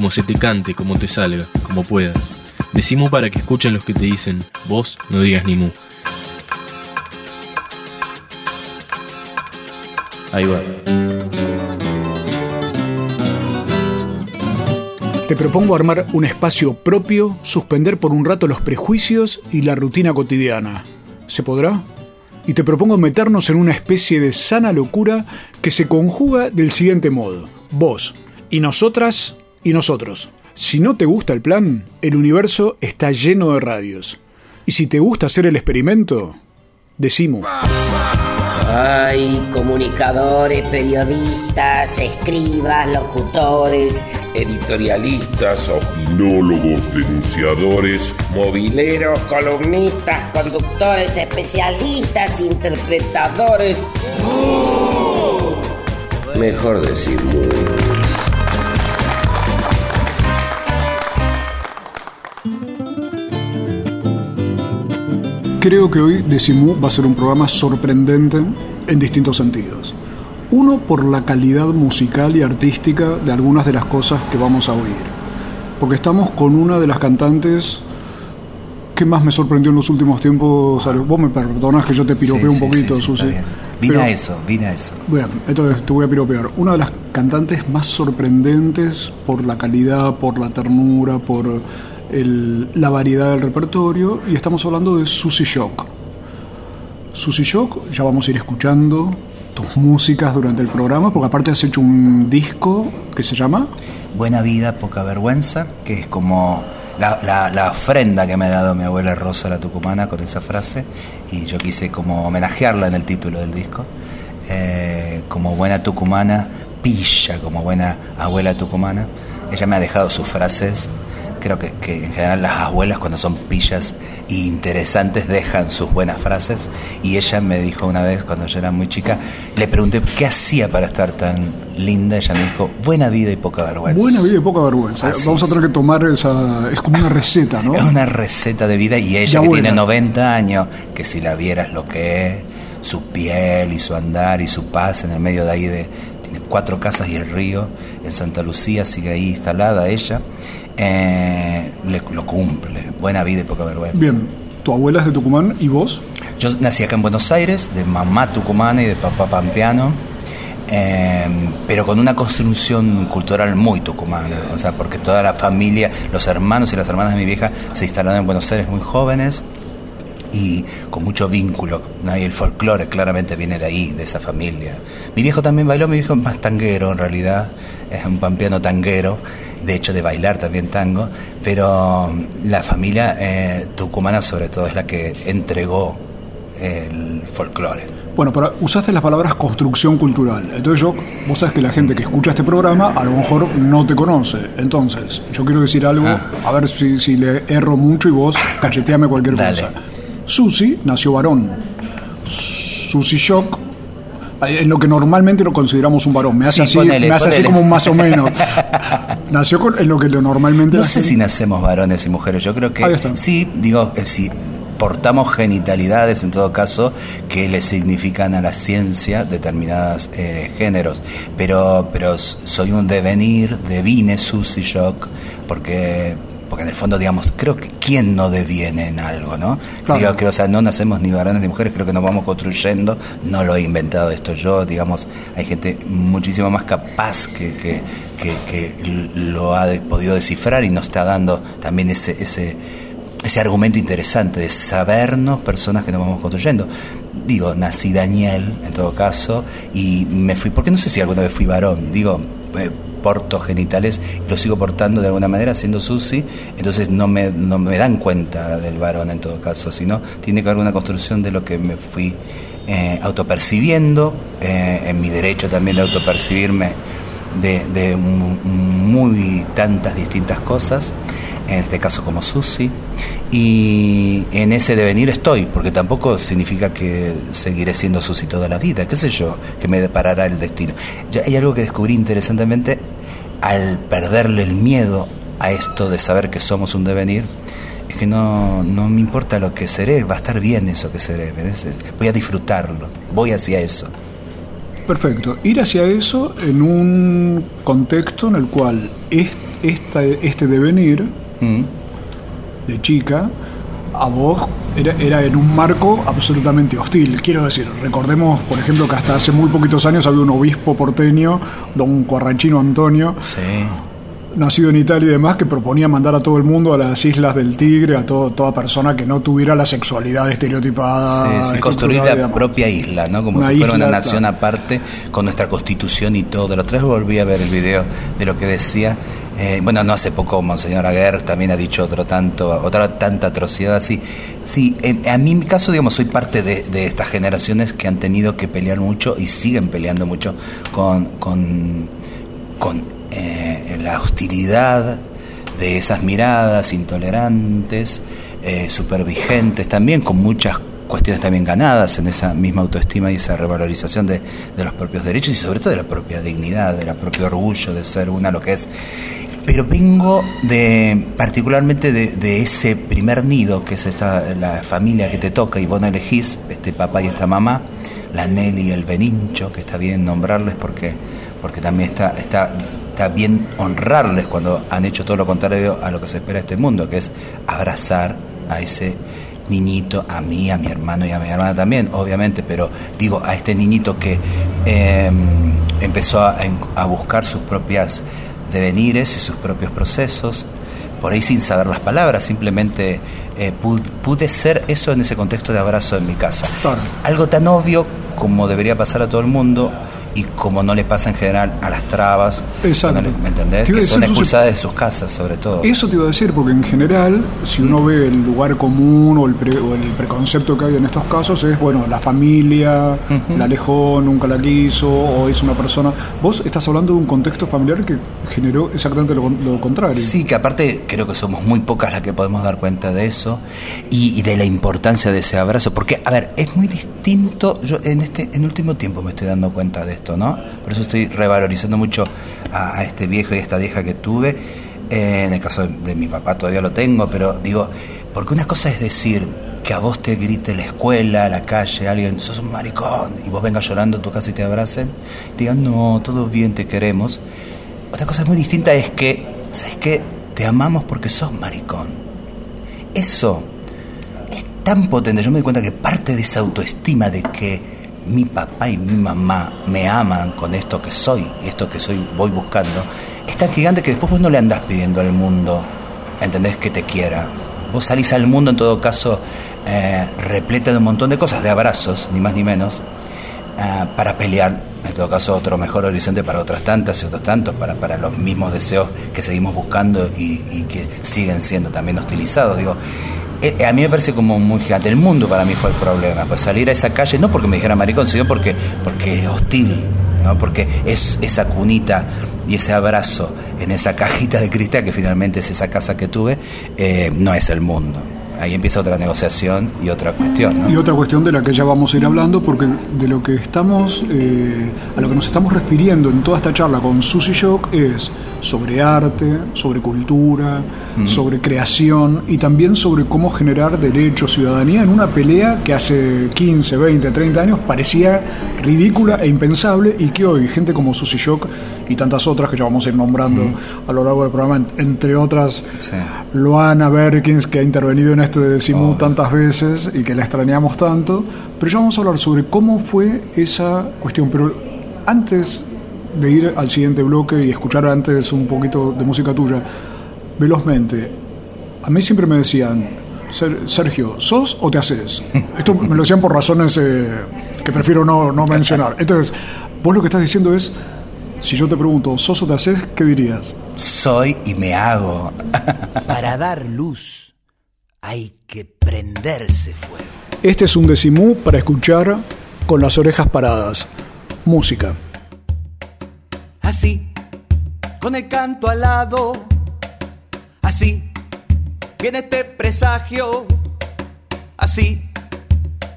como se te cante, como te salga, como puedas. Decimu para que escuchen los que te dicen, vos no digas ni mu. Ahí va. Te propongo armar un espacio propio, suspender por un rato los prejuicios y la rutina cotidiana. ¿Se podrá? Y te propongo meternos en una especie de sana locura que se conjuga del siguiente modo. Vos, y nosotras, y nosotros. Si no te gusta el plan, el universo está lleno de radios. Y si te gusta hacer el experimento, decimos. Hay comunicadores, periodistas, escribas, locutores, editorialistas, opinólogos, denunciadores, mobileros, columnistas, conductores, especialistas, interpretadores. Mejor decir Creo que hoy Decimú va a ser un programa sorprendente en distintos sentidos. Uno, por la calidad musical y artística de algunas de las cosas que vamos a oír. Porque estamos con una de las cantantes que más me sorprendió en los últimos tiempos. Vos me perdonas que yo te piropeo Sí, un poquito, sí, sí, Susi. Vine Pero- a eso, vine a eso. Bien, entonces te voy a piropear. Una de las cantantes más sorprendentes por la calidad, por la ternura, por el- la variedad del repertorio, y estamos hablando de Susy Shock. Susy Shock, ya vamos a ir escuchando tus músicas durante el programa, porque aparte has hecho un disco que se llama Buena vida, poca vergüenza, que es como la, la- la ofrenda que me ha dado mi abuela Rosa la Tucumana con esa frase, y yo quise como homenajearla en el título del disco. Eh, como buena tucumana, pilla, como buena abuela tucumana. Ella me ha dejado sus frases. Creo que, que en general las abuelas cuando son pillas e interesantes dejan sus buenas frases. Y ella me dijo una vez cuando yo era muy chica, le pregunté qué hacía para estar tan linda. Ella me dijo, buena vida y poca vergüenza. Buena vida y poca vergüenza. Así Vamos a tener que tomar esa. Es como una receta, ¿no? Es una receta de vida y ella que tiene 90 años, que si la vieras lo que es, su piel y su andar y su paz en el medio de ahí de... Tiene cuatro casas y el río en Santa Lucía, sigue ahí instalada ella, eh, le- lo cumple. Buena vida y poca vergüenza. Bien, tu abuela es de Tucumán y vos. Yo nací acá en Buenos Aires, de mamá tucumana y de papá pampeano, eh, pero con una construcción cultural muy tucumana, o sea, porque toda la familia, los hermanos y las hermanas de mi vieja se instalaron en Buenos Aires muy jóvenes y con mucho vínculo, ¿no? y el folclore claramente viene de ahí, de esa familia. Mi viejo también bailó, mi viejo es más tanguero en realidad, es un pampeano tanguero, de hecho de bailar también tango, pero la familia eh, tucumana sobre todo es la que entregó el folclore. Bueno, pero usaste las palabras construcción cultural. Entonces yo, vos sabes que la gente que escucha este programa a lo mejor no te conoce. Entonces, yo quiero decir algo, Ah. a ver si, si le erro mucho y vos cacheteame cualquier Dale. cosa. Susi nació varón. Susi Shock, en lo que normalmente lo consideramos un varón. Me hace Sí, así, ponele, me hace así como un más o menos. Nació con- en lo que lo normalmente No sé gente- si nacemos varones y mujeres, yo creo que sí, digo, eh, si portamos genitalidades en todo caso que le significan a la ciencia determinados géneros, pero, pero soy un devenir, devine Susy Shock, porque porque en el fondo, digamos, creo que quién no deviene en algo, ¿no? Claro. Digo que, o sea, no nacemos ni varones ni mujeres, creo que nos vamos construyendo, no lo he inventado esto yo, digamos, hay gente muchísimo más capaz que, que, que, que lo ha de- podido descifrar y nos está dando también ese, ese, ese argumento interesante de sabernos personas que nos vamos construyendo. Digo, nací Daniel, en todo caso, y me fui, porque no sé si alguna vez fui varón, digo, eh, porto genitales y lo sigo portando de alguna manera siendo Susi, entonces no me, no me dan cuenta del varón en todo caso, sino tiene que haber una construcción de lo que me fui eh, autopercibiendo, eh, en mi derecho también de autopercibirme de, muy tantas distintas cosas, en este caso como Susi, y en ese devenir estoy, porque tampoco significa que seguiré siendo Susi toda la vida, qué sé yo, que me deparará el destino. hay algo que descubrí interesantemente al perderle el miedo a esto de saber que somos un devenir, es que no, no me importa lo que seré, va a estar bien eso que seré, voy a disfrutarlo, voy hacia eso. Perfecto. Ir hacia eso en un contexto en el cual esta, este devenir mm. De chica a vos era, era, en un marco absolutamente hostil. Quiero decir, recordemos, por ejemplo, que hasta hace muy poquitos años había un obispo porteño, don Cuarrachino Antonio, sí nacido en Italia y demás, que proponía mandar a todo el mundo a las Islas del Tigre, a todo, toda persona que no tuviera la sexualidad estereotipada. Sí, construir la propia isla, ¿no? Como si fuera una nación aparte, con nuestra constitución y todo. La otra vez volví a ver el video de lo que decía. Eh, bueno, no hace poco Monseñor Aguer también ha dicho otro tanto, otra tanta atrocidad así. Sí, a mí en mi caso, digamos, soy parte de, de, estas generaciones que han tenido que pelear mucho y siguen peleando mucho con, con, eh, la hostilidad de esas miradas intolerantes, eh, supervigentes, también con muchas cuestiones también ganadas en esa misma autoestima y esa revalorización de, los propios derechos y sobre todo de la propia dignidad, del propio orgullo de ser una lo que es. Pero vengo de particularmente de, ese primer nido, que es esta, la familia que te toca y vos no elegís, este papá y esta mamá, la Nelly y el Benincho, que está bien nombrarles porque, porque también está, está bien honrarles cuando han hecho todo lo contrario a lo que se espera de este mundo, que es abrazar a ese niñito, a mí, a mi hermano y a mi hermana también, obviamente, pero digo, a este niñito que em, empezó a, buscar sus propias devenires y sus propios procesos, por ahí sin saber las palabras, simplemente eh, pude, ser eso en ese contexto de abrazo en mi casa. Algo tan obvio como debería pasar a todo el mundo, y como no le pasa en general a las trabas, ¿me entendés? Que son expulsadas de sus casas, sobre todo. Eso te iba a decir, porque en general, si uno ve el lugar común o el, el preconcepto que hay en estos casos, es, bueno, la familia, la alejó, nunca la quiso, o es una persona. Vos estás hablando de un contexto familiar que generó exactamente lo, contrario. Sí, que aparte creo que somos muy pocas las que podemos dar cuenta de eso y, y de la importancia de ese abrazo, porque, a ver, es muy distinto, yo en este en último tiempo me estoy dando cuenta de esto ¿no? Por eso estoy revalorizando mucho a, este viejo y esta vieja que tuve. Eh, en el caso de, mi papá todavía lo tengo, pero digo, porque una cosa es decir que a vos te grite la escuela, la calle, alguien, sos un maricón, y vos vengas llorando a tu casa y te abracen, te digan, no, todo bien, te queremos. Otra cosa muy distinta es que, ¿sabes qué? Te amamos porque sos maricón. Eso es tan potente. Yo me doy cuenta que parte de esa autoestima de que mi papá y mi mamá me aman con esto que soy esto que soy voy buscando, es tan gigante que después vos no le andás pidiendo al mundo, ¿entendés? Que te quiera. Vos salís al mundo en todo caso eh, repleta de un montón de cosas, de abrazos, ni más ni menos, eh, para pelear, en todo caso otro mejor horizonte para otras tantas y otros tantos, para, para los mismos deseos que seguimos buscando y, que siguen siendo también hostilizados. Digo, a mí me parece como muy gigante. El mundo para mí fue el problema. Pues salir a esa calle, no porque me dijera maricón, sino porque, porque es hostil, ¿no? Porque es esa cunita y ese abrazo en esa cajita de cristal, que finalmente es esa casa que tuve, eh, no es el mundo ahí empieza otra negociación y otra cuestión. Y otra cuestión de la que ya vamos a ir hablando, porque de lo que estamos, eh, a lo que nos estamos refiriendo en toda esta charla con Susie Shock es sobre arte, sobre cultura, sobre creación y también sobre cómo generar derechos, ciudadanía en una pelea que hace 15, 20, 30 años parecía ridícula e impensable y que hoy gente como Susie Shock y tantas otras que ya vamos a ir nombrando a lo largo del programa, entre otras Luana Berkins que ha intervenido en este de Simú tantas veces y que la extrañamos tanto, pero ya vamos a hablar sobre cómo fue esa cuestión, pero antes de ir al siguiente bloque y escuchar antes un poquito de música tuya, velozmente, a mí siempre me decían, Sergio, ¿sos o te haces? Esto me lo decían por razones eh, que prefiero no, no mencionar. Entonces, vos lo que estás diciendo es, si yo te pregunto, ¿sos o te haces? ¿Qué dirías? Soy y me hago. Para dar luz hay que prenderse fuego. Este es un decimú para escuchar con las orejas paradas. Música. Así con el canto al lado. Así viene este presagio, así,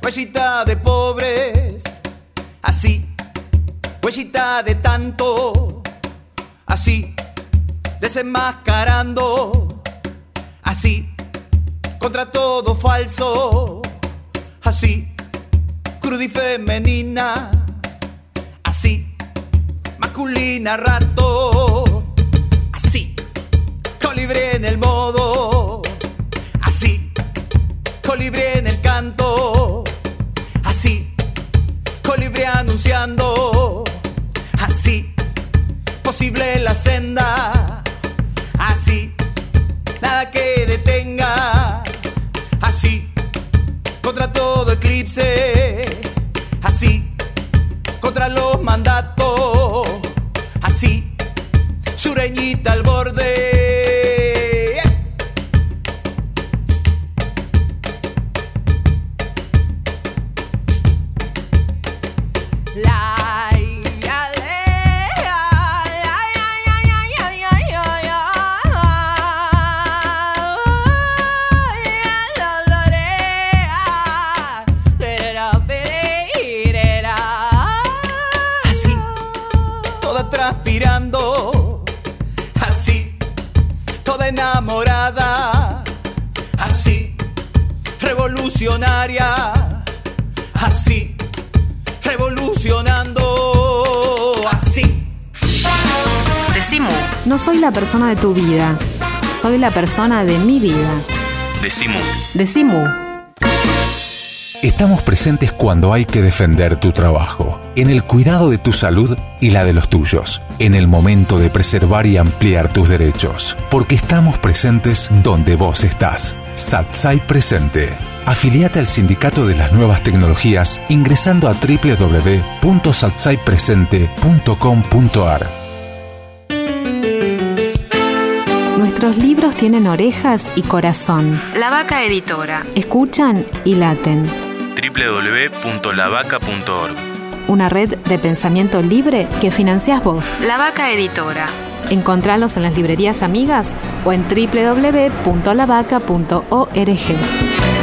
huellita de pobres, así, huellita de tanto, así, desenmascarando, así, contra todo falso, así, cruda y femenina, así, masculina rato, así, colibrí en el modo, así, colibrí en el canto, así, colibrí anunciando, así, posible la senda, así, nada que detenga, así, contra todo eclipse, revolucionaria, así, revolucionando, así. Decimu. No soy la persona de tu vida, soy la persona de mi vida. Decimu. Decimu. Estamos presentes cuando hay que defender tu trabajo, en el cuidado de tu salud y la de los tuyos, en el momento de preservar y ampliar tus derechos, porque estamos presentes donde vos estás. Satsai Presente. Afiliate al Sindicato de las Nuevas Tecnologías ingresando a www.satsaipresente.com.ar. Nuestros libros tienen orejas y corazón. La Vaca Editora. Escuchan y laten. www.lavaca.org. Una red de pensamiento libre que financias vos. La Vaca Editora. Encontralos en las librerías amigas o en www.lavaca.org.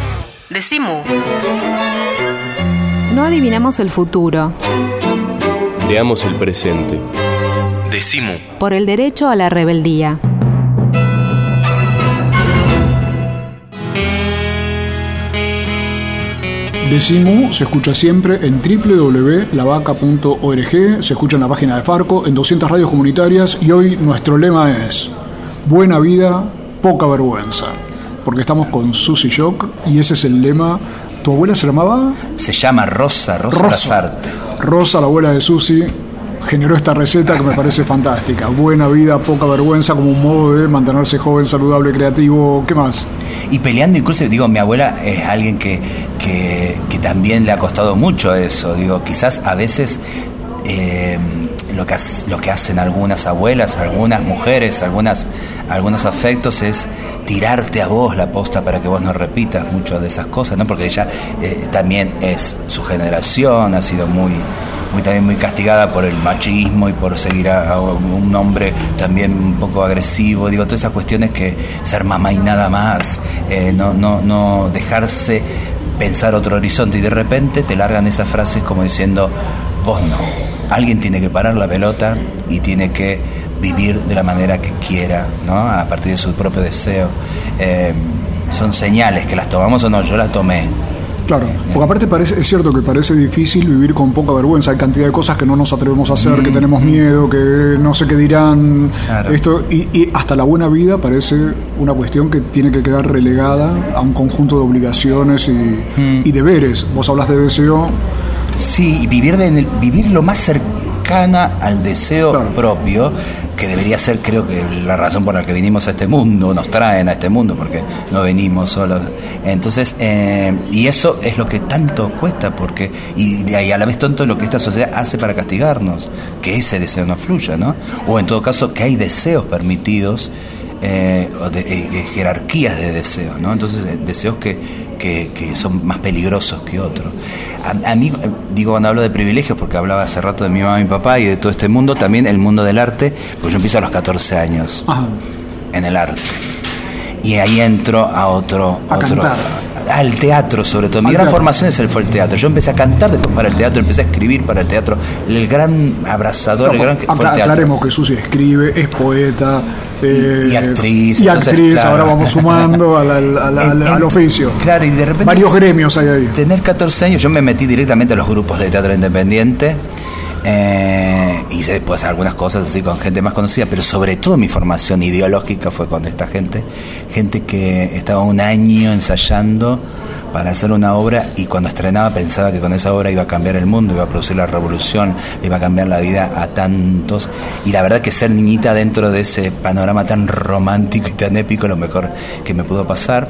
Decimu. No adivinamos el futuro. Creamos el presente. Decimu. Por el derecho a la rebeldía. Decimu se escucha siempre en www.lavaca.org, se escucha en la página de Farco, en 200 radios comunitarias y hoy nuestro lema es Buena vida, poca vergüenza. Porque estamos con Susy Shock y ese es el lema. ¿Tu abuela se llamaba? Se llama Rosa, Rosa, Lazarte. Rosa, la abuela de Susy, generó esta receta que me parece fantástica. Buena vida, poca vergüenza, como un modo de mantenerse joven, saludable, creativo. ¿Qué más? Y peleando, incluso, digo, mi abuela es alguien que, que, que también le ha costado mucho eso. Digo, quizás a veces eh, lo, que, lo que hacen algunas abuelas, algunas mujeres, algunas, algunos afectos es tirarte a vos la posta para que vos no repitas mucho de esas cosas, ¿no? Porque ella eh, también es su generación, ha sido muy muy también muy castigada por el machismo y por seguir a, a un hombre también un poco agresivo, digo, todas esas cuestiones que ser mamá y nada más, eh, no, no, no dejarse pensar otro horizonte. Y de repente te largan esas frases como diciendo, vos no, alguien tiene que parar la pelota y tiene que vivir de la manera que quiera, ¿no? A partir de su propio deseo. Eh, son señales que las tomamos o no, yo las tomé. Claro, porque aparte parece, es cierto que parece difícil vivir con poca vergüenza. Hay cantidad de cosas que no nos atrevemos a hacer, que tenemos miedo, que no sé qué dirán. Claro. Esto y, y hasta la buena vida parece una cuestión que tiene que quedar relegada a un conjunto de obligaciones y, y deberes. Vos hablas de deseo. Sí, y vivir, de, en el- vivir lo más cercano cercana al deseo propio, que debería ser, creo que, la razón por la que vinimos a este mundo, nos traen a este mundo, porque no venimos solos. Entonces, eh, y eso es lo que tanto cuesta, porque, y, y a la vez tonto lo que esta sociedad hace para castigarnos, que ese deseo no fluya, ¿no? O en todo caso, que hay deseos permitidos. Eh, o de, eh, eh, jerarquías de deseos, ¿no? Entonces, deseos que, que, que son más peligrosos que otros. A, a mí, digo, cuando hablo de privilegios, porque hablaba hace rato de mi mamá y mi papá y de todo este mundo, también el mundo del arte, pues yo empiezo a los 14 años Ajá. en el arte. Y ahí entro a otro... A otro cantar. al teatro sobre todo. Mi Al gran teatro. formación es el, fue el teatro. Yo empecé a cantar después para el teatro, empecé a escribir para el teatro. El gran abrazador, el gran fue el teatro. aclaremos que Susi escribe, es poeta. Eh, y actriz, Y entonces, actriz, claro. ahora vamos sumando al, al- al- En- oficio. Claro, y de repente. Varios gremios hay ahí. Tener 14 años, yo me metí directamente a los grupos de teatro independiente. Eh, hice después algunas cosas así con gente más conocida, pero sobre todo mi formación ideológica fue con esta gente. Gente que estaba un año ensayando para hacer una obra y cuando estrenaba pensaba que con esa obra iba a cambiar el mundo, iba a producir la revolución, iba a cambiar la vida a tantos. Y la verdad que ser niñita dentro de ese panorama tan romántico y tan épico lo mejor que me pudo pasar.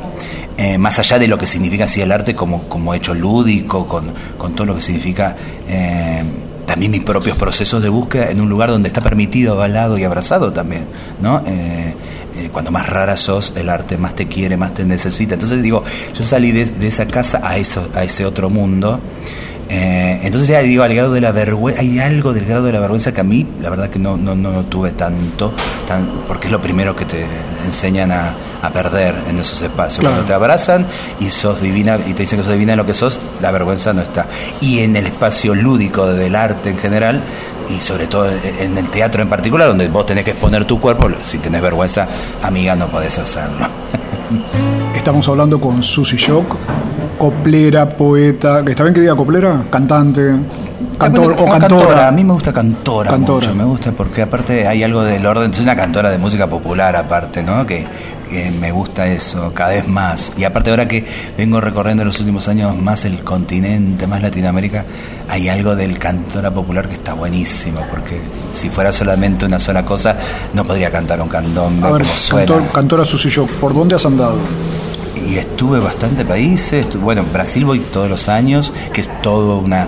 Eh, más allá de lo que significa así el arte como, como hecho lúdico, con, con todo lo que significa eh, también mis propios procesos de búsqueda en un lugar donde está permitido, avalado y abrazado también, ¿no? Eh, eh, cuando más rara sos, el arte más te quiere, más te necesita. Entonces digo, yo salí de, esa casa a, eso, a ese otro mundo. Eh, entonces ya digo, al grado de la vergüenza, hay algo del grado de la vergüenza que a mí, la verdad que no, no, no tuve tanto, tan, porque es lo primero que te enseñan a, a perder en esos espacios. Claro. Cuando te abrazan y sos divina y te dicen que sos divina en lo que sos, la vergüenza no está. Y en el espacio lúdico del arte en general, y sobre todo en el teatro en particular, donde vos tenés que exponer tu cuerpo, si tenés vergüenza, amiga, no podés hacerlo. Estamos hablando con Susi Shock, coplera, poeta, que está bien que diga coplera, cantante, cantor o Ah, cantora. A mí me gusta cantora, Cantora. mucho, me gusta porque aparte hay algo del orden, soy una cantora de música popular aparte, ¿no? Que, que me gusta eso cada vez más. Y aparte ahora que vengo recorriendo en los últimos años más el continente, más Latinoamérica, hay algo del cantora popular que está buenísimo, porque si fuera solamente una sola cosa, no podría cantar un candombe A ver, como suena. cantor- cantora Susi Shock, ¿por dónde has andado? Y estuve bastante países, bueno, Brasil voy todos los años, que es todo una...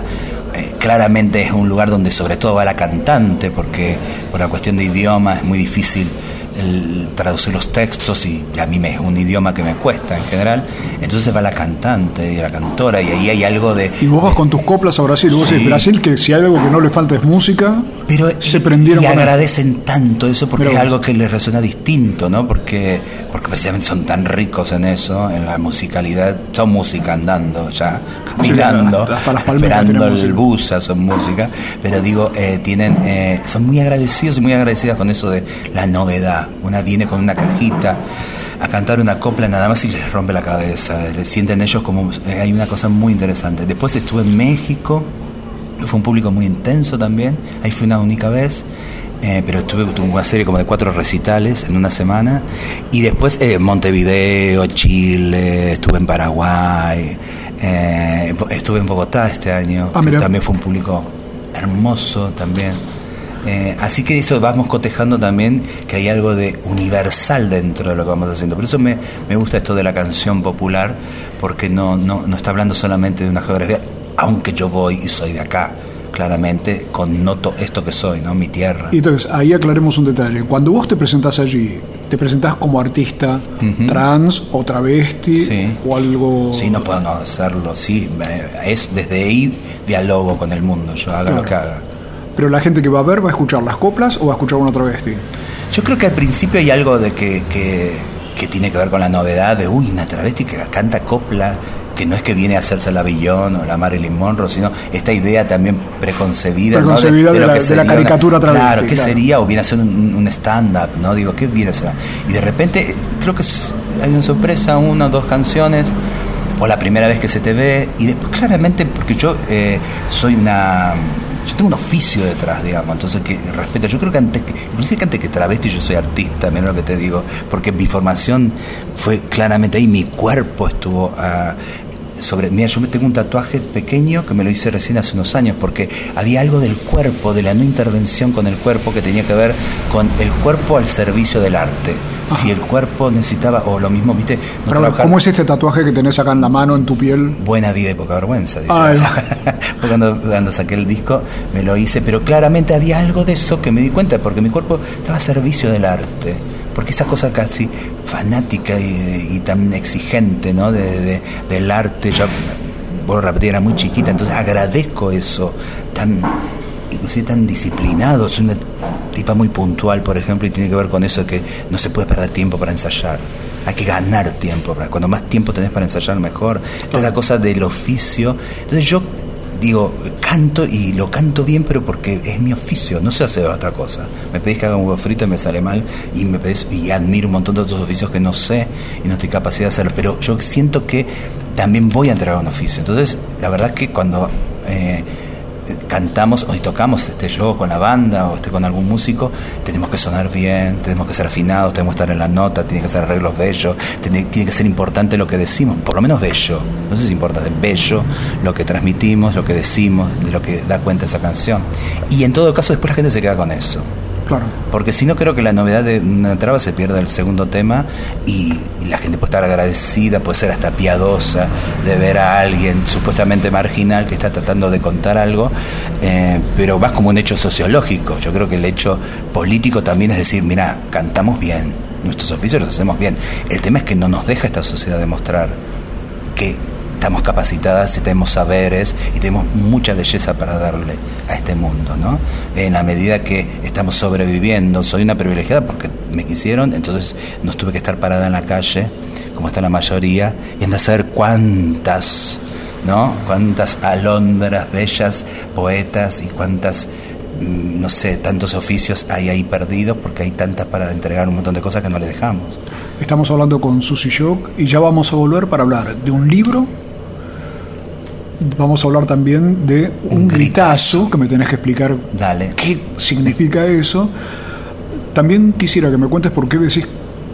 eh, claramente es un lugar donde sobre todo va la cantante, porque por la cuestión de idioma es muy difícil el traducir los textos y, a mí me es un idioma que me cuesta en general. Entonces va la cantante y la cantora y ahí hay algo de... Y vos vas con tus coplas a Brasil, vos Sí. Brasil que si hay algo que no le falta es música, Pero se prendieron y él. agradecen tanto eso porque es algo que les resuena distinto, ¿no? Porque, porque precisamente son tan ricos en eso, en la musicalidad, son música andando ya, caminando, hasta palmeras esperando el sí. busa, son música, pero digo, eh, tienen, eh, son muy agradecidos y muy agradecidas con eso de la novedad. Una viene con una cajita a cantar una copla nada más y les rompe la cabeza, sienten ellos como, eh, hay una cosa muy interesante. Después estuve en México, fue un público muy intenso también. Ahí fue una única vez. eh, pero estuve tuve una serie como de cuatro recitales en una semana. Y después eh, Montevideo, Chile, estuve en Paraguay, eh, estuve en Bogotá este año, Ah, que también fue un público hermoso también. Eh, así que eso vamos cotejando también que hay algo de universal dentro de lo que vamos haciendo. Por eso me, me gusta esto de la canción popular, porque no, no, no está hablando solamente de una geografía, aunque yo voy y soy de acá, claramente connoto esto que soy, ¿no? Mi tierra. Y entonces, ahí aclaremos un detalle. Cuando vos te presentás allí, ¿te presentás como artista trans o travesti Sí. o algo...? Sí, no puedo no hacerlo, sí, es desde ahí diálogo con el mundo, yo haga lo que haga. Pero la gente que va a ver va a escuchar las coplas o va a escuchar una travesti. Yo creo que al principio hay algo de que, que, que tiene que ver con la novedad de, uy, una travesti que canta copla, que no es que viene a hacerse la Billón o la Marilyn Monroe, sino esta idea también preconcebida, ¿no? De la- lo que de la una- caricatura travesti, Claro, ¿qué claro. sería? O viene a ser un, un stand-up, ¿no? Digo, ¿qué viene a ser? Y de repente, creo que es- hay una sorpresa, una o dos canciones, o la primera vez que se te ve, y después claramente, porque yo eh, soy una... Yo tengo un oficio detrás, digamos, entonces que respeto. Yo creo que antes, que, inclusive que antes que travesti yo soy artista, mira lo que te digo, porque mi formación fue claramente ahí, mi cuerpo estuvo ah, sobre, mira, yo me tengo un tatuaje pequeño que me lo hice recién hace unos años porque había algo del cuerpo, de la no intervención con el cuerpo que tenía que ver con el cuerpo al servicio del arte. Si el cuerpo necesitaba, o lo mismo, viste, no Pero, trabajar- ¿Cómo es este tatuaje que tenés acá en la mano, en tu piel? Buena vida y poca vergüenza, dice. Cuando, cuando saqué el disco me lo hice, pero claramente había algo de eso que me di cuenta, porque mi cuerpo estaba a servicio del arte. Porque esa cosa casi fanática y, y tan exigente ¿no? de, de- del arte, ya, vuelvo a repetir, era muy chiquita, entonces agradezco eso, tan, inclusive tan disciplinado, soy una tipa muy puntual, por ejemplo, y tiene que ver con eso que no se puede perder tiempo para ensayar. Hay que ganar tiempo. para- Cuando más tiempo tenés para ensayar, mejor. Esta es la cosa del oficio. Entonces yo digo, canto y lo canto bien, pero porque es mi oficio, no sé hacer otra cosa. Me pedís que haga un huevo frito y me sale mal, y me pedís, y admiro un montón de otros oficios que no sé y no estoy capaz de hacer, pero yo siento que también voy a entregar un oficio. Entonces, la verdad que cuando eh, cantamos o tocamos este yo con la banda o este con algún músico, tenemos que sonar bien, tenemos que ser afinados, tenemos que estar en la nota, tiene que ser arreglos bellos, tiene, que ser importante lo que decimos, por lo menos bello, no sé si importa, es bello lo que transmitimos, lo que decimos, de lo que da cuenta esa canción. Y en todo caso después la gente se queda con eso. Claro. Porque si no creo que la novedad de una traba se pierda el segundo tema y, y la gente puede estar agradecida, puede ser hasta piadosa de ver a alguien supuestamente marginal que está tratando de contar algo, eh, pero más como un hecho sociológico. Yo creo que el hecho político también es decir, mira, cantamos bien, nuestros oficios los hacemos bien. El tema es que no nos deja esta sociedad demostrar que estamos capacitadas y tenemos saberes y tenemos mucha belleza para darle a este mundo, ¿no? En la medida que estamos sobreviviendo, soy una privilegiada porque me quisieron, entonces no tuve que estar parada en la calle, como está la mayoría, y anda a saber cuántas, ¿no? Cuántas alondras bellas, poetas y cuántas mm, no sé, tantos oficios hay ahí perdidos porque hay tantas para entregar un montón de cosas que no le dejamos. Estamos hablando con Susy Shock y ya vamos a volver para hablar de un libro. Vamos a hablar también de un, gritazo, que me tenés que explicar Dale. qué significa eso. También quisiera que me cuentes por qué decís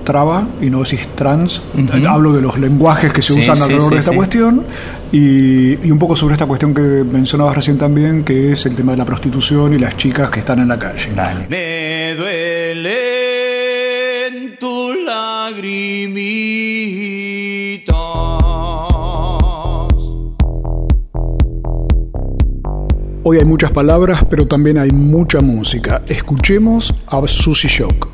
traba y no decís trans. Hablo de los lenguajes que se Sí, usan sí, alrededor sí, de esta sí. cuestión y, y un poco sobre esta cuestión que mencionabas recién también, que es el tema de la prostitución y las chicas que están en la calle. Dale. Me duelen tus lagrimitas. Hoy hay muchas palabras, pero también hay mucha música. Escuchemos a Susy Shock.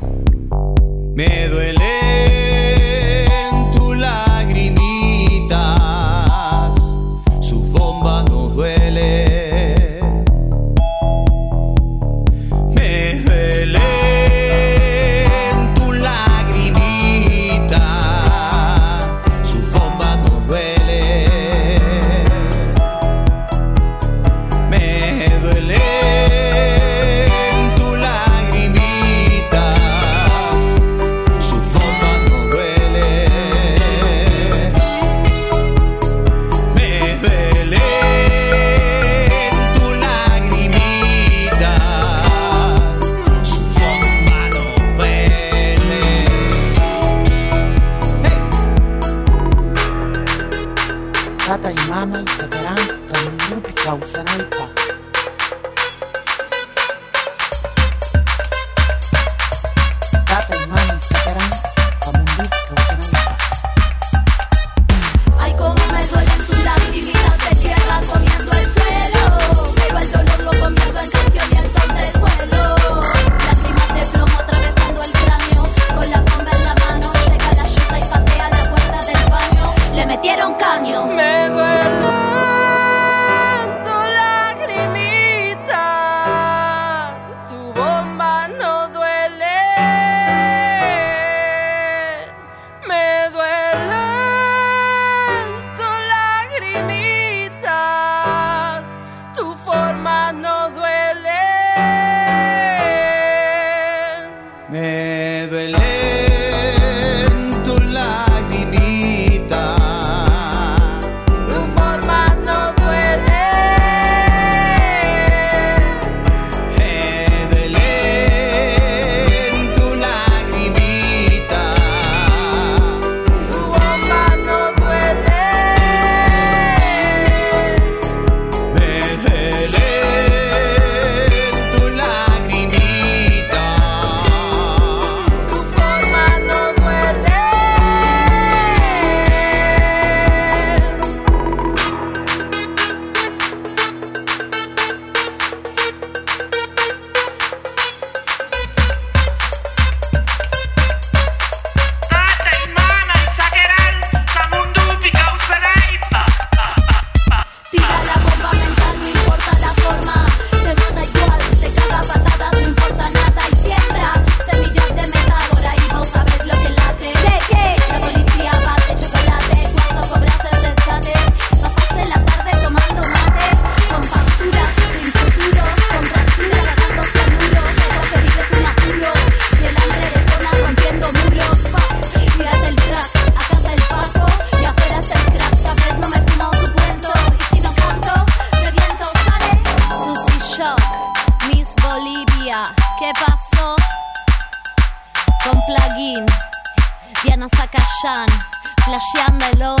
Flasheándolo,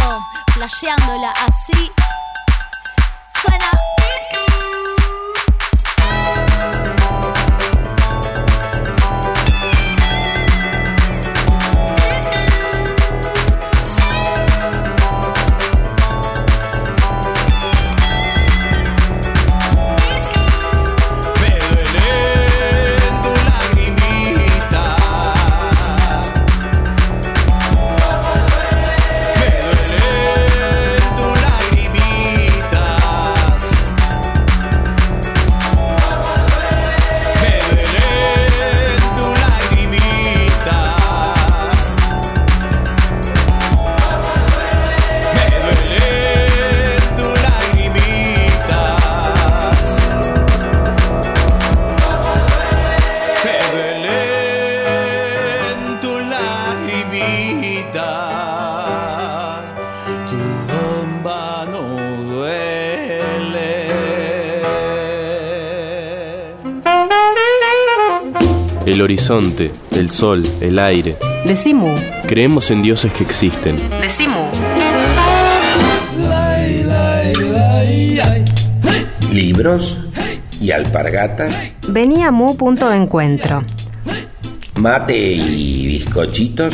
flasheándola así. Suena. Lagrimita, tu bomba no duele. El horizonte, el sol, el aire. Decimu. Creemos en dioses que existen. Decimu. Libros y alpargatas, Venía Mu punto de encuentro. mate y bizcochitos,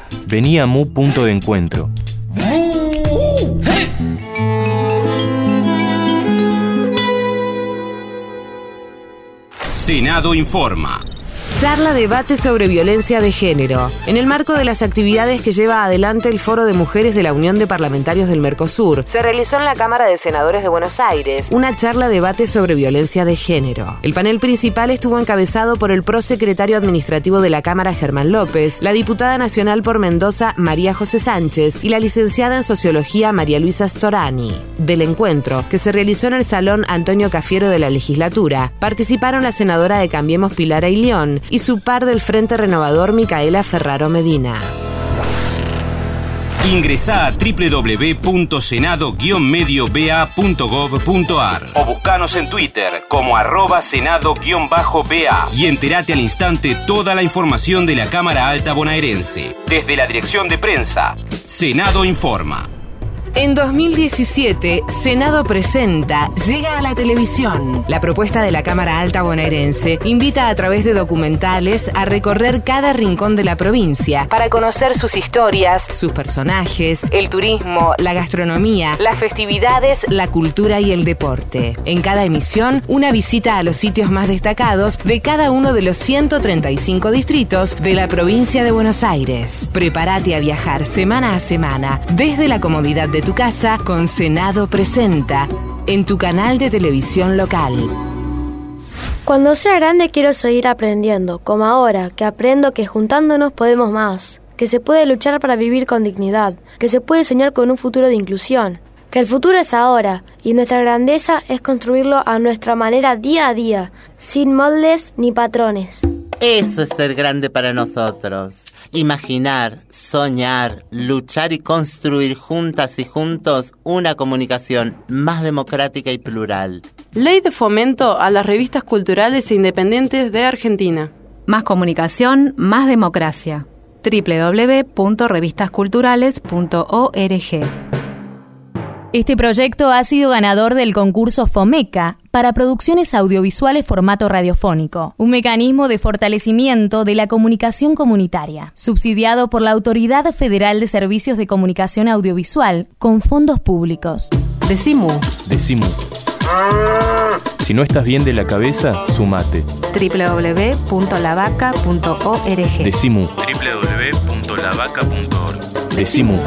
Venía Mu punto de encuentro. Senado informa. Charla debate sobre violencia de género. En el marco de las actividades que lleva adelante el Foro de Mujeres de la Unión de Parlamentarios del Mercosur, se realizó en la Cámara de Senadores de Buenos Aires una charla debate sobre violencia de género. El panel principal estuvo encabezado por el prosecretario administrativo de la Cámara Germán López, la diputada nacional por Mendoza María José Sánchez y la licenciada en Sociología María Luisa Storani. Del encuentro, que se realizó en el Salón Antonio Cafiero de la legislatura, participaron la senadora de Cambiemos Pilar Ailión y su par del Frente Renovador Micaela Ferraro Medina. Ingresa a www.senado-medioba.gov.ar o buscanos en Twitter como arroba senado-ba y entérate al instante toda la información de la Cámara Alta Bonaerense. Desde la Dirección de Prensa, Senado Informa. En 2017, Senado presenta Llega a la televisión. La propuesta de la Cámara Alta bonaerense invita a través de documentales a recorrer cada rincón de la provincia para conocer sus historias, sus personajes, el turismo, la gastronomía, las festividades, la cultura y el deporte. En cada emisión, una visita a los sitios más destacados de cada uno de los 135 distritos de la provincia de Buenos Aires. Prepárate a viajar semana a semana desde la comodidad de tu casa con Senado Presenta en tu canal de televisión local. Cuando sea grande quiero seguir aprendiendo, como ahora, que aprendo que juntándonos podemos más, que se puede luchar para vivir con dignidad, que se puede soñar con un futuro de inclusión, que el futuro es ahora y nuestra grandeza es construirlo a nuestra manera día a día, sin moldes ni patrones. Eso es ser grande para nosotros. Imaginar, soñar, luchar y construir juntas y juntos una comunicación más democrática y plural. Ley de fomento a las revistas culturales e independientes de Argentina. Más comunicación, más democracia. www.revistasculturales.org Este proyecto ha sido ganador del concurso FOMECA para producciones audiovisuales formato radiofónico, un mecanismo de fortalecimiento de la comunicación comunitaria, subsidiado por la Autoridad Federal de Servicios de Comunicación Audiovisual con fondos públicos. Decimu. Decimu. Si no estás bien de la cabeza, sumate. www.lavaca.org Decimu. www.lavaca.org. Decimu.